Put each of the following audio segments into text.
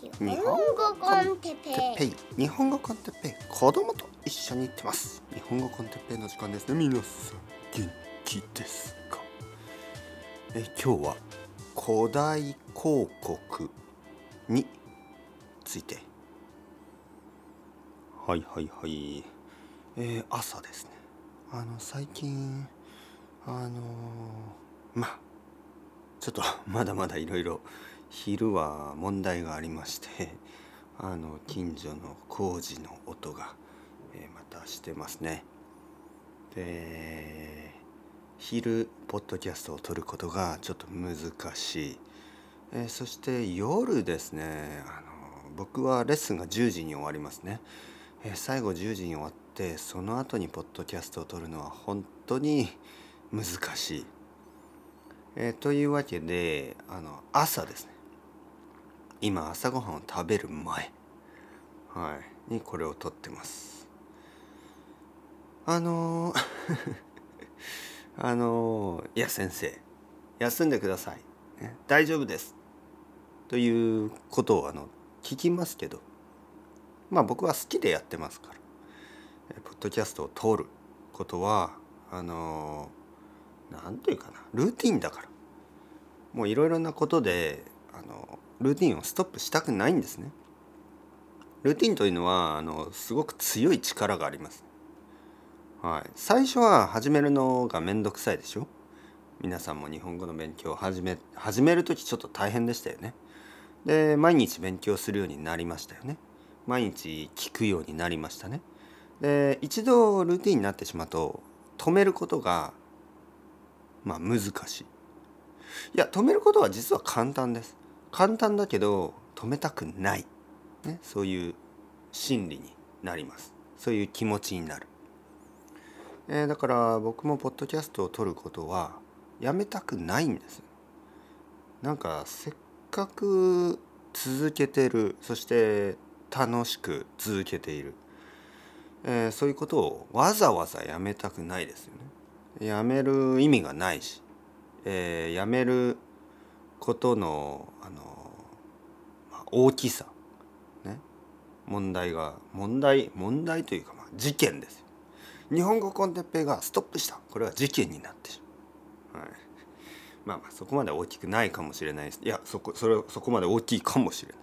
日本語。コンテッペイ。イ日本語コンテッペイ。子供と一緒に行ってます。日本語コンテッペイの時間ですね。皆さん元気ですか？え今日は古代広告について。はいはいはい。えー朝ですね。あの最近あのーまあちょっとまだまだいろいろ昼は問題がありまして あの近所の工事の音が、えまたしてますね。で昼ポッドキャストを撮ることがちょっと難しい、えそして夜ですねあの僕はレッスンが10時に終わりますね、え最後10時に終わってその後にポッドキャストを撮るのは本当に難しい。えというわけであの朝ですね。今朝ごはんを食べる前、はい、にこれを撮ってます。あのー あのーいや先生。休んでください、ね。大丈夫です。ということをあの聞きますけど。まあ僕は好きでやってますから。ポッドキャストを撮ることはあのーなんというかな。ルーティンだから。もういろいろなことであのルーティンをストップしたくないんですね。ルーティンというのはあのすごく強い力があります、はい、最初は始めるのがめんどくさいでしょ。皆さんも日本語の勉強を始め始める時ちょっと大変でしたよね。で毎日勉強するようになりましたよね。毎日聞くようになりましたね。で一度ルーティンになってしまうと止めることがまあ難しい。いや止めることは実は簡単です。簡単だけど止めたくない、ね、そういう心理になります。そういう気持ちになる、えーだから僕もポッドキャストを撮ることはやめたくないんです。なんかせっかく続けてるそして楽しく続けている、えーそういうことをわざわざやめたくないですよね。やめる意味がないしえーやめることのあの、まあ大きさ、ね、問題が問題問題というか、まあ、事件です日本語コンテッペイがストップした。これは事件になってしまう、はい、まあまあそこまで大きくないかもしれない。ですいやそこそれそこまで大きいかもしれない。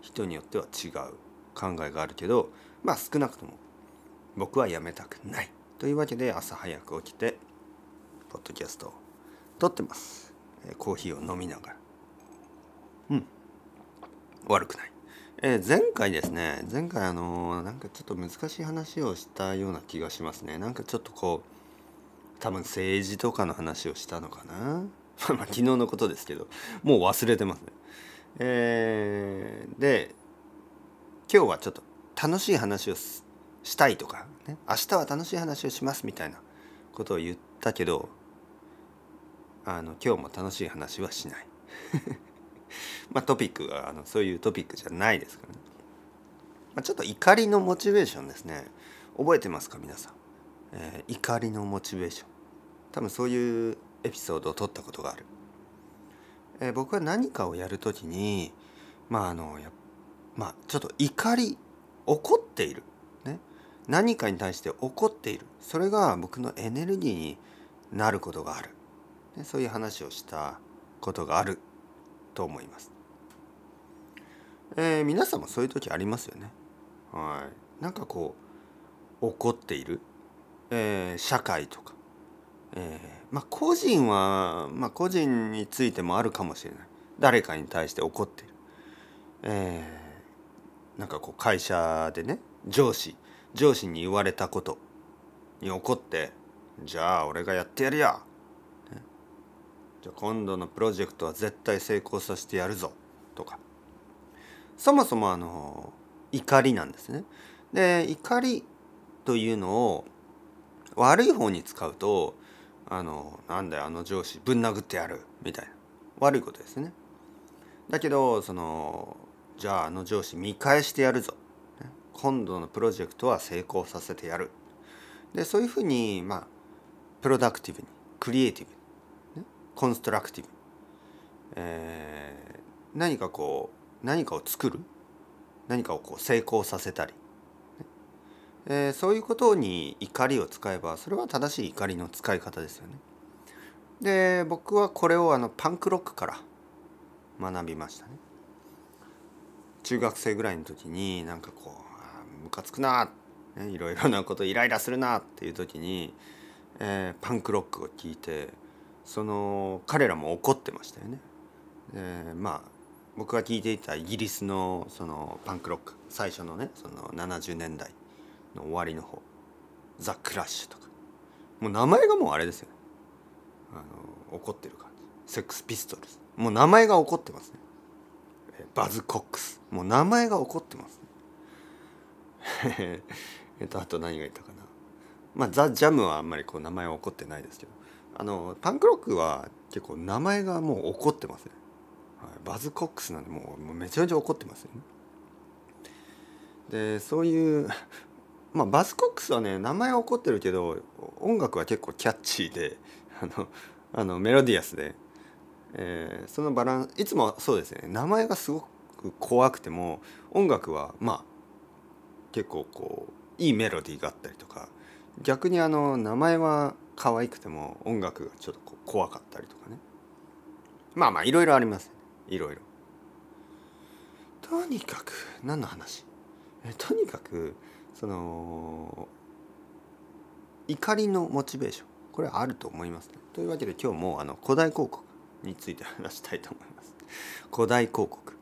人によっては違う。考えがあるけどまあ少なくとも僕はやめたくない。というわけで朝早く起きてポッドキャストを撮ってます。コーヒーを飲みながら。うん。悪くない、えー前回ですね。前回あのーなんかちょっと難しい話をしたような気がしますね。なんかちょっとこう多分政治とかの話をしたのかな。まあまあ昨日のことですけどもう忘れてますね。えーで今日はちょっと楽しい話をすしたいとか、ね、明日は楽しい話をしますみたいなことを言ったけどあの今日も楽しい話はしない。まあトピックがあのそういうトピックじゃないですからね、まあ、ちょっと怒りのモチベーションですね。覚えてますか皆さん、えー怒りのモチベーション。多分そういうエピソードを取ったことがある、えー僕は何かをやるときにまああのやまあちょっと怒り怒っている、ね、何かに対して怒っている。それが僕のエネルギーになることがある。ねそういう話をしたことがあると思います。えー皆さんもそういう時ありますよね。はい。なんかこう怒っている、えー社会とか、えーまあ個人はまあ個人についてもあるかもしれない。誰かに対して怒っている。えーなんかこう会社でね上司上司に言われたことに怒ってじゃあ俺がやってやるよじゃあ今度のプロジェクトは絶対成功させてやるぞとか。そもそもあの怒りなんですね。で怒りというのを悪い方に使うとあのなんだよあの上司ぶん殴ってやるみたいな。悪いことですね。だけどそのじゃああの上司見返してやるぞ、今度のプロジェクトは成功させてやる。でそういうふうにまあプロダクティブにクリエイティブに、コンストラクティブ、えー何かこう何かを作る？何かをこう成功させたり、えー、そういうことに怒りを使えばそれは正しい怒りの使い方ですよね。で僕はこれをあのパンクロックから学びましたね。中学生ぐらいの時になんかこうムカつくな、ね、いろいろなことイライラするなっていう時に、えー、パンクロックを聞いてその彼らも怒ってましたよね。でまあ僕が聞いていたイギリスのそのパンクロック最初のねその70年代の終わりの方ザ・クラッシュとかもう名前がもうあれですよね。あの怒ってる感じ。セックスピストルズ。もう名前が怒ってますね。バズ・コックス。もう名前が怒ってますね。えっとあと何がいたかな。まあザ・ジャムはあんまりこう名前は怒ってないですけど。あのパンクロックは結構名前がもう怒ってますね。バズ・コックスなんでもうめちゃめちゃ怒ってますよね。でそういう まあバズ・コックスはね名前は怒ってるけど音楽は結構キャッチーで あのあのメロディアスで、えー、そのバランスいつもそうですね。名前がすごく怖くても音楽はまあ結構こういいメロディーがあったりとか逆にあの名前は可愛くても音楽がちょっとこう怖かったりとかね。まあまあいろいろあります。いろいろとにかく何の話？えとにかくその怒りのモチベーション。これはあると思いますね。というわけで今日もあの古代広告について話したいと思います。古代広告。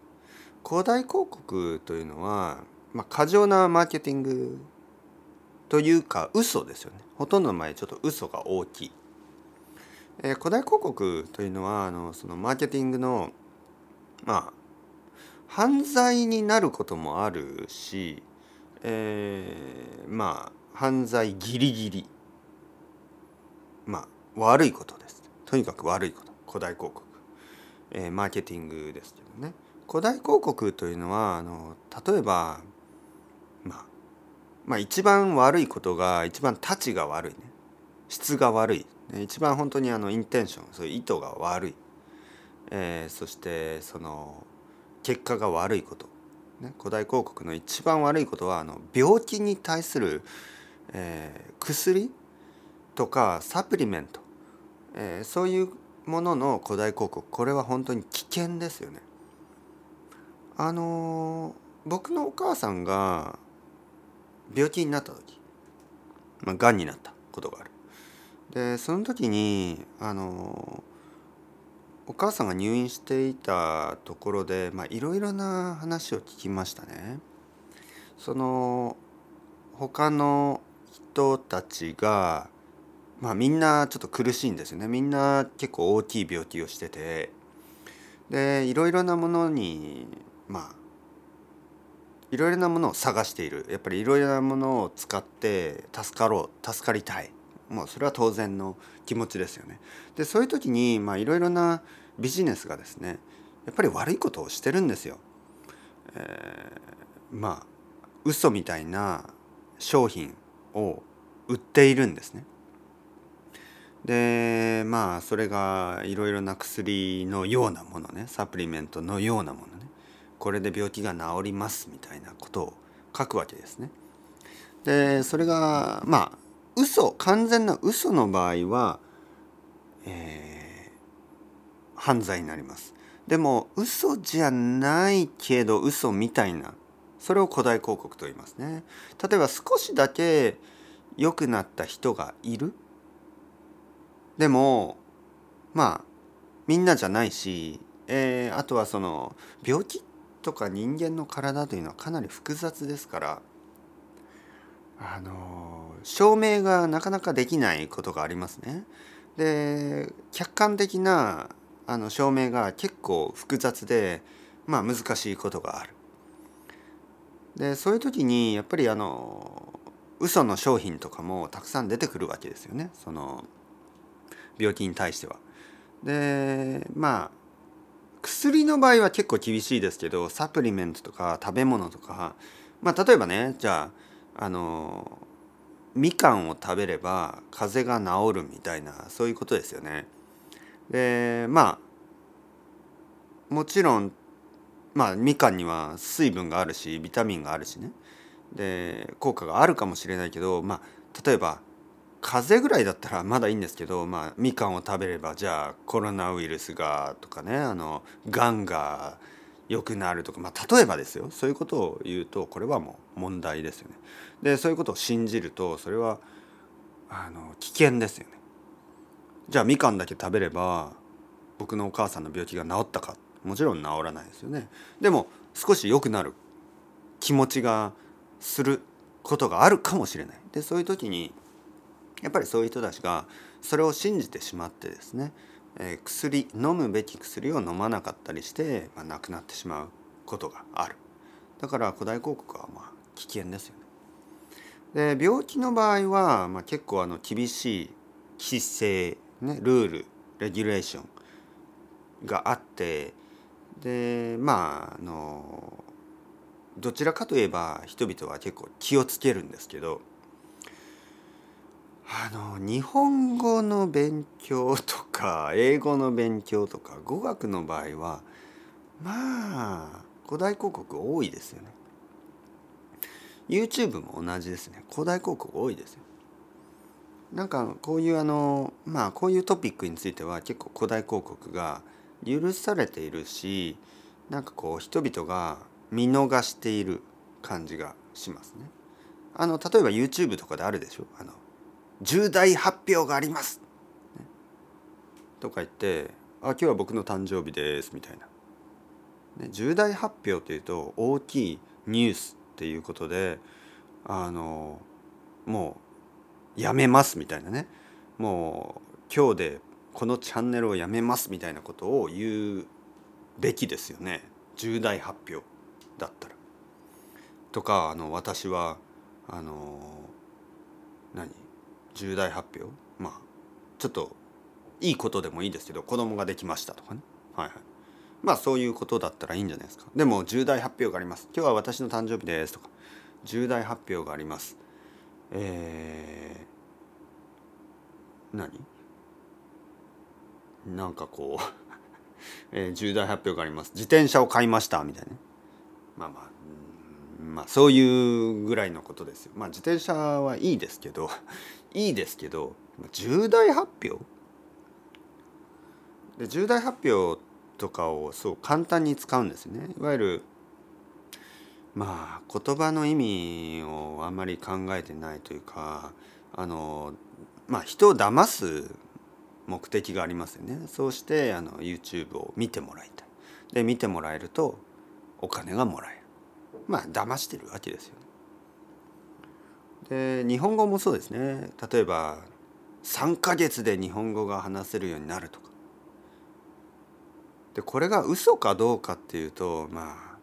古代広告というのは、まあ、過剰なマーケティングというか嘘ですよね。ほとんどの前ちょっと嘘が大きい、えー、古代広告というのはあのそのマーケティングのまあ犯罪になることもあるし、えー、まあ犯罪ギリギリまあ悪いことです。とにかく悪いこと。古代広告、えー、マーケティングですけどね。古代広告というのはあの例えば、まあ一番悪いことが一番たちが悪いね。質が悪い。一番本当にあのインテンションそういう意図が悪い。えー、そしてその結果が悪いこと、ね、古代広告の一番悪いことはあの病気に対する、えー、薬とかサプリメント、えー、そういうものの古代広告。これは本当に危険ですよね。あの僕のお母さんが病気になった時、まあ、がんになったことがある。でその時にあのお母さんが入院していたところでいろいろな話を聞きましたね。その他の人たちがまあみんなちょっと苦しいんですよねみんな結構大きい病気をしててでいろいろなものにまあいろいろなものを探しているやっぱりいろいろなものを使って助かろう助かりたいもうそれは当然の気持ちですよね。でそういう時にまあいろいろなビジネスがですねやっぱり悪いことをしてるんですよ。えー、まあ嘘みたいな商品を売っているんですね。でまあそれがいろいろな薬のようなものねサプリメントのようなものこれで病気が治りますみたいなことを書くわけですね。でそれがまあ嘘完全な嘘の場合は、えー、犯罪になります。でも嘘じゃないけど嘘みたいなそれを古代広告と言いますね。例えば少しだけ良くなった人がいる。でもまあみんなじゃないし、えー、あとはその病気とか人間の体というのはかなり複雑ですからあの証明がなかなかできないことがありますね。で客観的なあの証明が結構複雑で、まあ、難しいことがある。でそういう時にやっぱりあの嘘の商品とかもたくさん出てくるわけですよねその病気に対しては。でまあ薬の場合は結構厳しいですけどサプリメントとか食べ物とかまあ例えばねじゃああのみかんを食べれば風邪が治るみたいなそういうことですよね。でまあもちろんまあみかんには水分があるしビタミンがあるしねで効果があるかもしれないけどまあ例えば風邪ぐらいだったらまだいいんですけど、まあ、みかんを食べればじゃあコロナウイルスがとかねあのがんが良くなるとか、まあ、例えばですよそういうことを言うとこれはもう問題ですよね。でそういうことを信じるとそれはあの危険ですよね。じゃあみかんだけ食べれば僕のお母さんの病気が治ったかもちろん治らないですよね。でも少し良くなる気持ちがすることがあるかもしれない。でそういう時にやっぱりそういう人たちがそれを信じてしまってですね、えー、薬飲むべき薬を飲まなかったりして、まあ、亡くなってしまうことがあるだから古代広告はまあ危険ですよね。で病気の場合は、まあ、結構あの厳しい規制、ね、ルールレギュレーションがあってでまああのどちらかといえば人々は結構気をつけるんですけどあの日本語の勉強とか英語の勉強とか語学の場合はまあ古代広告多いですよね。YouTube も同じですね。古代広告多いですよ。なんかこういうあのまあこういうトピックについては結構古代広告が許されているしなんかこう人々が見逃している感じがしますね。あの例えば YouTube とかであるでしょ？あの重大発表があります」とか言って「あ今日は僕の誕生日です」みたいな。ね、重大発表というと大きいニュースっていうことであのもうやめますみたいなねもう今日でこのチャンネルをやめますみたいなことを言うべきですよね重大発表だったら。とかあの私はあの何？重大発表？まあちょっといいことでもいいですけど子供ができましたとかね。はいはい。まあそういうことだったらいいんじゃないですか。でも重大発表があります。今日は私の誕生日ですとか。重大発表があります。えー、何？なんかこう えー、重大発表があります。自転車を買いましたみたいなね。まあまあまあそういうぐらいのことですよ。まあ自転車はいいですけどいいですけど重大発表？で重大発表とかをそう簡単に使うんですね。いわゆるまあ言葉の意味をあんまり考えてないというかあのまあ人を騙す目的がありますよね。そうしてあの YouTube を見てもらいたい。で見てもらえるとお金がもらえる。まあ騙してるわけですよで日本語もそうですね例えば3ヶ月で日本語が話せるようになるとかでこれが嘘かどうかっていうと、まあ、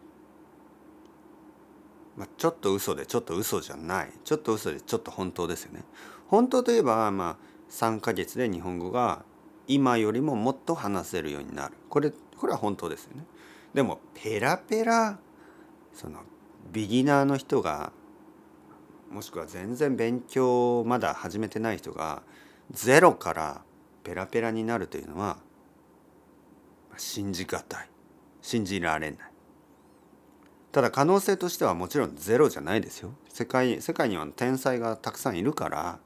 まあちょっと嘘でちょっと嘘じゃないちょっと嘘でちょっと本当ですよね。本当といえば、まあ、3ヶ月で日本語が今よりももっと話せるようになるこれこれは本当ですよね。でもペラペラそのビギナーの人がもしくは全然勉強まだ始めてない人がゼロからペラペラになるというのは信じがたい。信じられない。ただ可能性としてはもちろんゼロじゃないですよ。世界世界には天才がたくさんいるから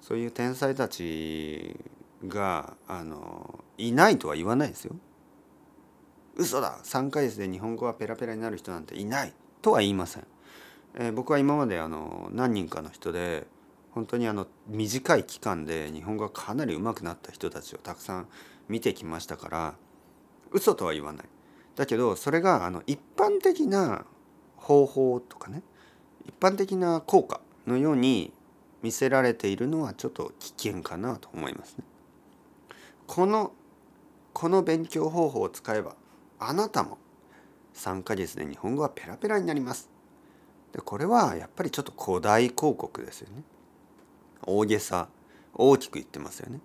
そういう天才たちがあのいないとは言わないですよ。嘘だ！3ヶ月で日本語がペラペラになる人なんていないとは言いません、えー、僕は今まであの何人かの人で本当にあの短い期間で日本語がかなり上手くなった人たちをたくさん見てきましたから嘘とは言わないだけどそれがあの一般的な方法とかね一般的な効果のように見せられているのはちょっと危険かなと思いますね。このこの勉強方法を使えばあなたも3ヶ月で日本語はペラペラになります。でこれはやっぱりちょっと古代広告ですよね。大げさ大きく言ってますよね。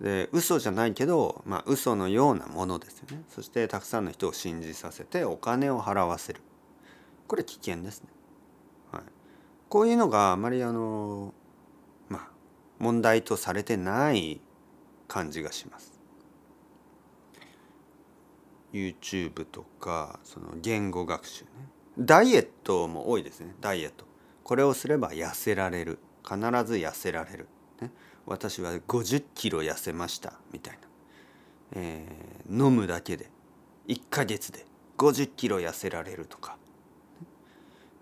で嘘じゃないけど、まあ、嘘のようなものですよね。そしてたくさんの人を信じさせてお金を払わせる。これ危険ですね。はい、こういうのがあまりあのまあ問題とされてない感じがします。YouTube とかその言語学習ねダイエットも多いですね。ダイエット。これをすれば痩せられる。必ず痩せられる、ね、私は50キロ痩せました。みたいな、えー、飲むだけで。1ヶ月で50キロ痩せられるとか、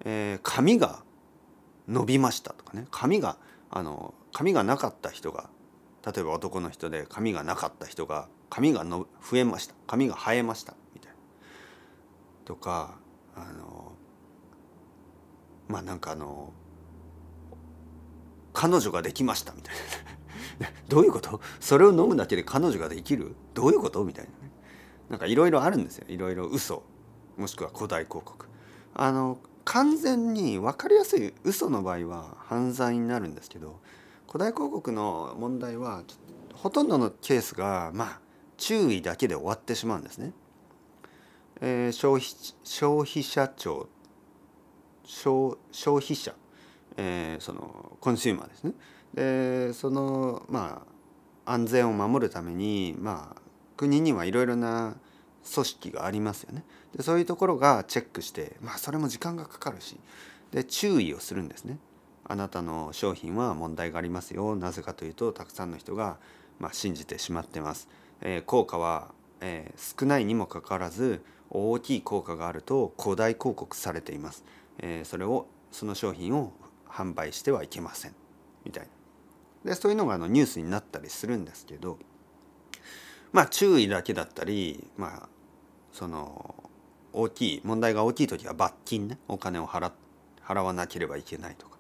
えー、髪が伸びましたとかね。髪があの髪がなかった人が例えば男の人で髪がなかった人が髪がの増えました。髪が生えました。みたいな。とかあのまあなんかあの彼女ができましたみたいな。どういうこと？それを飲むだけで彼女ができる？どういうこと？みたいなね。なんかいろいろあるんですよ。いろいろ嘘。もしくは古代広告。あの完全に分かりやすい嘘の場合は犯罪になるんですけど古代広告の問題はほとんどのケースがまあ注意だけで終わってしまうんですね。えー、消費消費者庁消費者、えー、そのコンシューマーですね。でそのまあ安全を守るためにまあ国にはいろいろな組織がありますよね。でそういうところがチェックしてまあそれも時間がかかるしで注意をするんですね。あなたの商品は問題がありますよなぜかというとたくさんの人が、まあ、信じてしまってます。えー、効果は、えー、少ないにもかかわらず大きい効果があると古代広告されています。えー、それをその商品を販売してはいけませんみたいな。でそういうのがあのニュースになったりするんですけどまあ注意だけだったりまあその大きい問題が大きい時は罰金ねお金を払払わなければいけないとか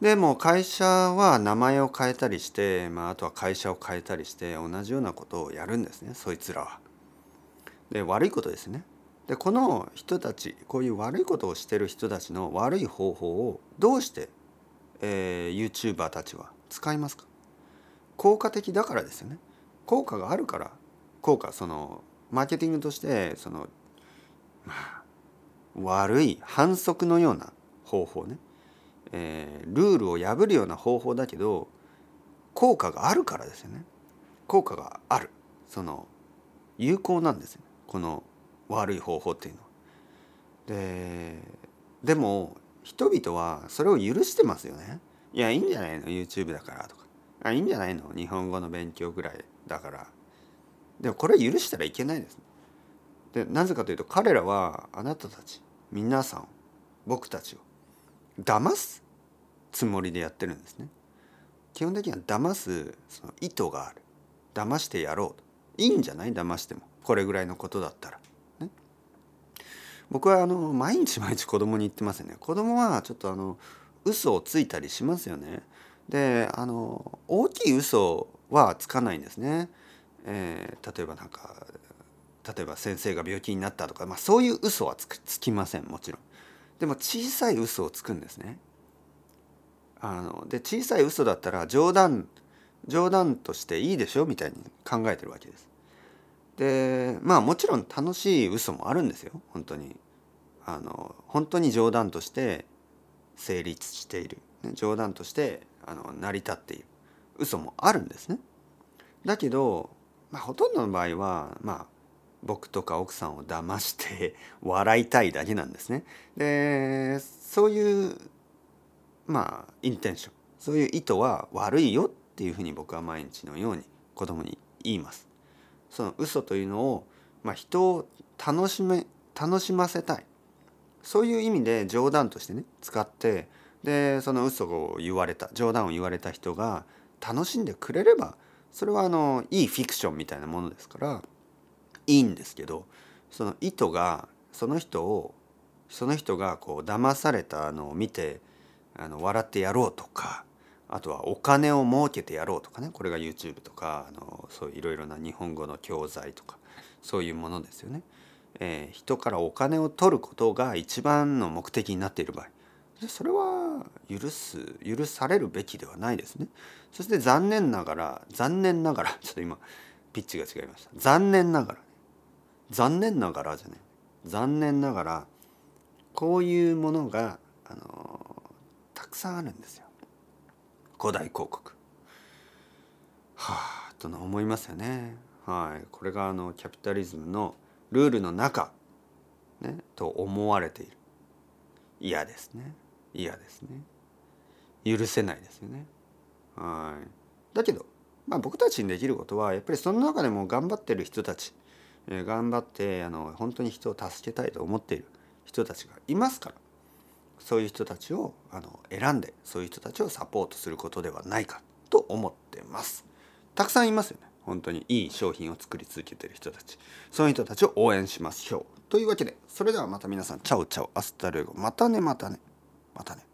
でも会社は名前を変えたりして、まあ、あとは会社を変えたりして同じようなことをやるんですねそいつらは。で悪いことですね。でこの人たちこういう悪いことをしてる人たちの悪い方法をどうして、えー、YouTuber たちは使いますか？効果的だからですよね。効果があるから効果そのマーケティングとしてそのまあ悪い反則のような方法ね。えー、ルールを破るような方法だけど効果があるからですよね。効果がある。その有効なんですよこの悪い方法っていうの。ででも人々はそれを許してますよね。いやいいんじゃないの？YouTube だからとか。あいいんじゃないの？日本語の勉強ぐらいだから。でもこれ許したらいけないです、でなぜかというと彼らはあなたたち皆さん僕たちを騙すつもりでやってるんですね。基本的には騙すその意図がある。騙してやろうと。いいんじゃない？騙しても。これぐらいのことだったら、僕はあの毎日毎日子供に言ってますよね。子供はちょっとあの嘘をついたりしますよね。であの大きい嘘はつかないんですね、えー、例えばなんか例えば先生が病気になったとか、まあ、そういう嘘はつつきませんもちろん。でも小さい嘘をつくんですね。あので小さい嘘だったら冗談冗談としていいでしょ？みたいに考えてるわけです。でまあもちろん楽しい嘘もあるんですよ本当に。あの本当に冗談として成立している冗談としてあの成り立っている嘘もあるんですね。だけど、まあ、ほとんどの場合はまあ僕とか奥さんを騙して 笑いたいだけなんですね。でそういうまあインテンションそういう意図は悪いよっていうふうに僕は毎日のように子供に言います。その嘘というのを、まあ、人を楽しめ楽しませたい。そういう意味で冗談としてね使ってでその嘘を言われた冗談を言われた人が楽しんでくれればそれはあのいいフィクションみたいなものですからいいんですけどその意図がその人をその人がこう騙されたのを見てあの笑ってやろうとかあとはお金を儲けてやろうとかねこれが YouTube とかあのそういろいろな日本語の教材とかそういうものですよね。えー、人からお金を取ることが一番の目的になっている場合。それは許す許されるべきではないですね。そして残念ながら残念ながら ちょっと今ピッチが違いました。残念ながら。残念ながらじゃね残念ながらこういうものがあのたくさんあるんですよ。古代広告。はあと思いますよね。はい、これがあのキャピタリズムのルールの中、ね、と思われている。嫌ですね。嫌ですね。許せないですよね。はい。だけど、まあ、僕たちにできることはやっぱりその中でも頑張ってる人たち、えー、頑張ってあの本当に人を助けたいと思っている人たちがいますから。そういう人たちをあの選んでそういう人たちをサポートすることではないかと思ってます。たくさんいますよね。本当にいい商品を作り続けてる人たち。その人たちを応援しましょうというわけでそれではまた皆さん。 Ciao ciao。Hasta luego。またねまたね。またね。